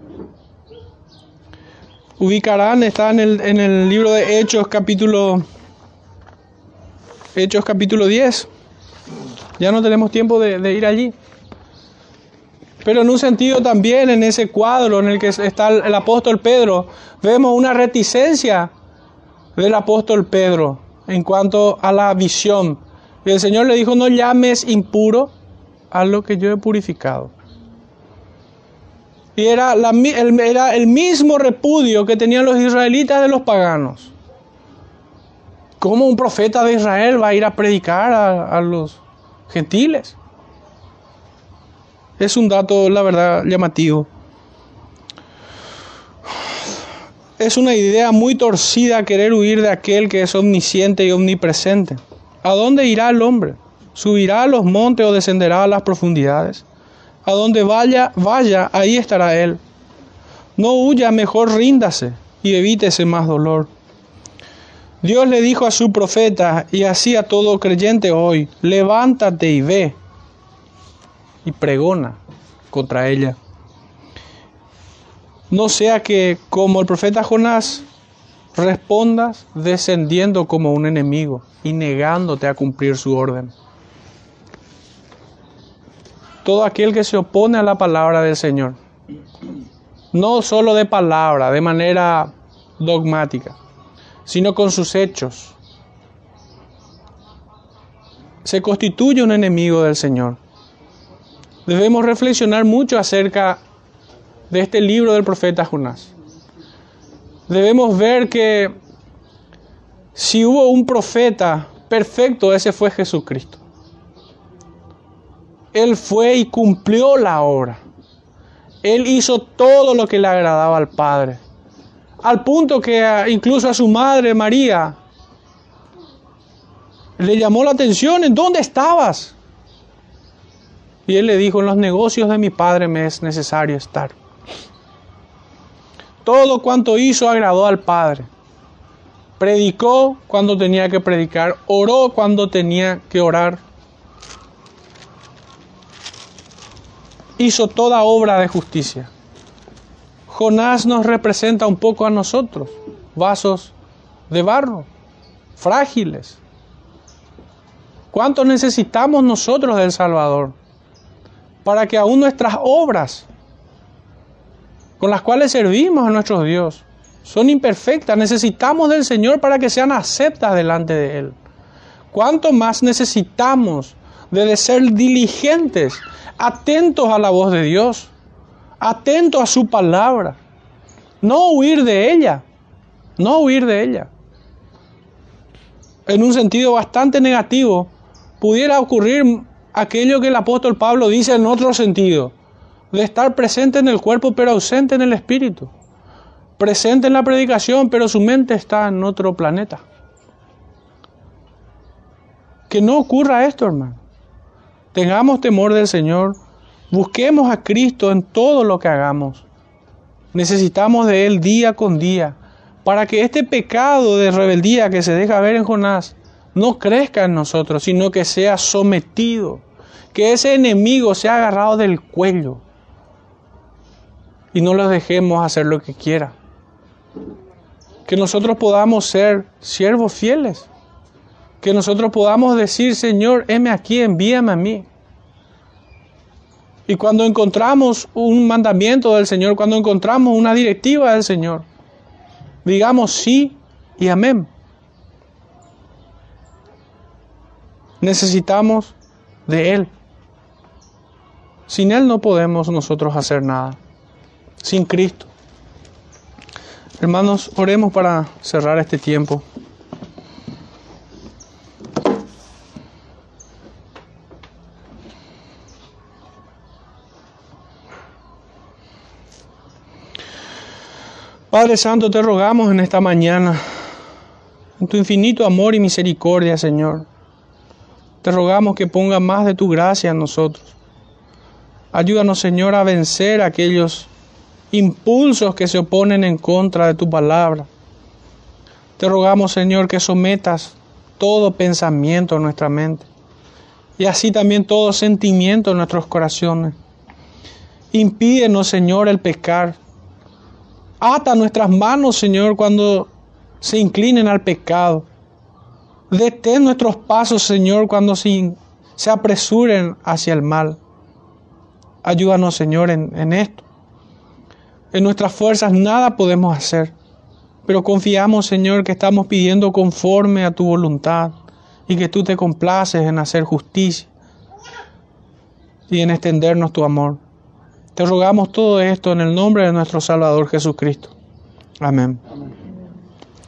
Ubicarán, está en el, en el libro de Hechos capítulo, Hechos capítulo 10. Ya no tenemos tiempo de ir allí. Pero en un sentido también en ese cuadro en el que está el, apóstol Pedro, vemos una reticencia del apóstol Pedro en cuanto a la visión. Y el Señor le dijo, no llames impuro a lo que yo he purificado. Y era, la, el, era el mismo repudio que tenían los israelitas de los paganos. ¿Cómo un profeta de Israel va a ir a predicar a los gentiles? Es un dato, la verdad, llamativo. Es una idea muy torcida querer huir de aquel que es omnisciente y omnipresente. ¿A dónde irá el hombre? ¿Subirá a los montes o descenderá a las profundidades? A donde vaya, vaya, ahí estará él. No huya, mejor ríndase y evítese más dolor. Dios le dijo a su profeta y así a todo creyente hoy, levántate y ve y pregona contra ella. No sea que, como el profeta Jonás, respondas descendiendo como un enemigo y negándote a cumplir su orden. Todo aquel que se opone a la palabra del Señor, no solo de palabra, de manera dogmática, sino con sus hechos, se constituye un enemigo del Señor debemos reflexionar mucho acerca de este libro del profeta Jonás. Debemos ver que si hubo un profeta perfecto, ese fue Jesucristo. Él fue y cumplió la obra. Él hizo todo lo que le agradaba al Padre. Al punto que incluso a su madre María le llamó la atención, ¿en dónde estabas? Y él le dijo, en los negocios de mi padre me es necesario estar. Todo cuanto hizo agradó al Padre. Predicó cuando tenía que predicar, oró cuando tenía que orar. Hizo toda obra de justicia. Jonás nos representa un poco a nosotros, vasos de barro, frágiles. ¿Cuánto necesitamos nosotros del Salvador? para que aún nuestras obras con las cuales servimos a nuestro Dios son imperfectas. Necesitamos del Señor para que sean aceptas delante de Él. ¿Cuánto más necesitamos de ser diligentes, atentos a la voz de Dios, atentos a su palabra? No huir de ella, no huir de ella. En un sentido bastante negativo, pudiera ocurrir aquello que el apóstol Pablo dice en otro sentido, de estar presente en el cuerpo pero ausente en el espíritu, presente en la predicación pero su mente está en otro planeta. Que no ocurra esto, hermano. Tengamos temor del Señor, busquemos a Cristo en todo lo que hagamos. Necesitamos de Él día con día para que este pecado de rebeldía que se deja ver en Jonás no crezca en nosotros, sino que sea sometido, que ese enemigo sea agarrado del cuello y no lo dejemos hacer lo que quiera. Que nosotros podamos ser siervos fieles. Que nosotros podamos decir, Señor, heme aquí, envíame a mí. Y cuando encontramos un mandamiento del Señor, cuando encontramos una directiva del Señor, digamos sí y amén. Necesitamos de Él. Sin Él no podemos nosotros hacer nada. Sin Cristo. Hermanos, oremos para cerrar este tiempo. Padre Santo, te rogamos en esta mañana, en tu infinito amor y misericordia, Señor. Te rogamos que ponga más de tu gracia en nosotros. Ayúdanos, Señor, a vencer aquellos impulsos que se oponen en contra de tu palabra. Te rogamos, Señor, que sometas todo pensamiento en nuestra mente y así también todo sentimiento en nuestros corazones. Impídenos, Señor, el pecar. Ata nuestras manos, Señor, cuando se inclinen al pecado. Detén nuestros pasos, Señor, cuando se, apresuren hacia el mal. Ayúdanos, Señor, en, en esto. En nuestras fuerzas nada podemos hacer, pero confiamos, Señor, que estamos pidiendo conforme a tu voluntad y que tú te complaces en hacer justicia y en extendernos tu amor. Te rogamos todo esto en el nombre de nuestro Salvador Jesucristo. Amén.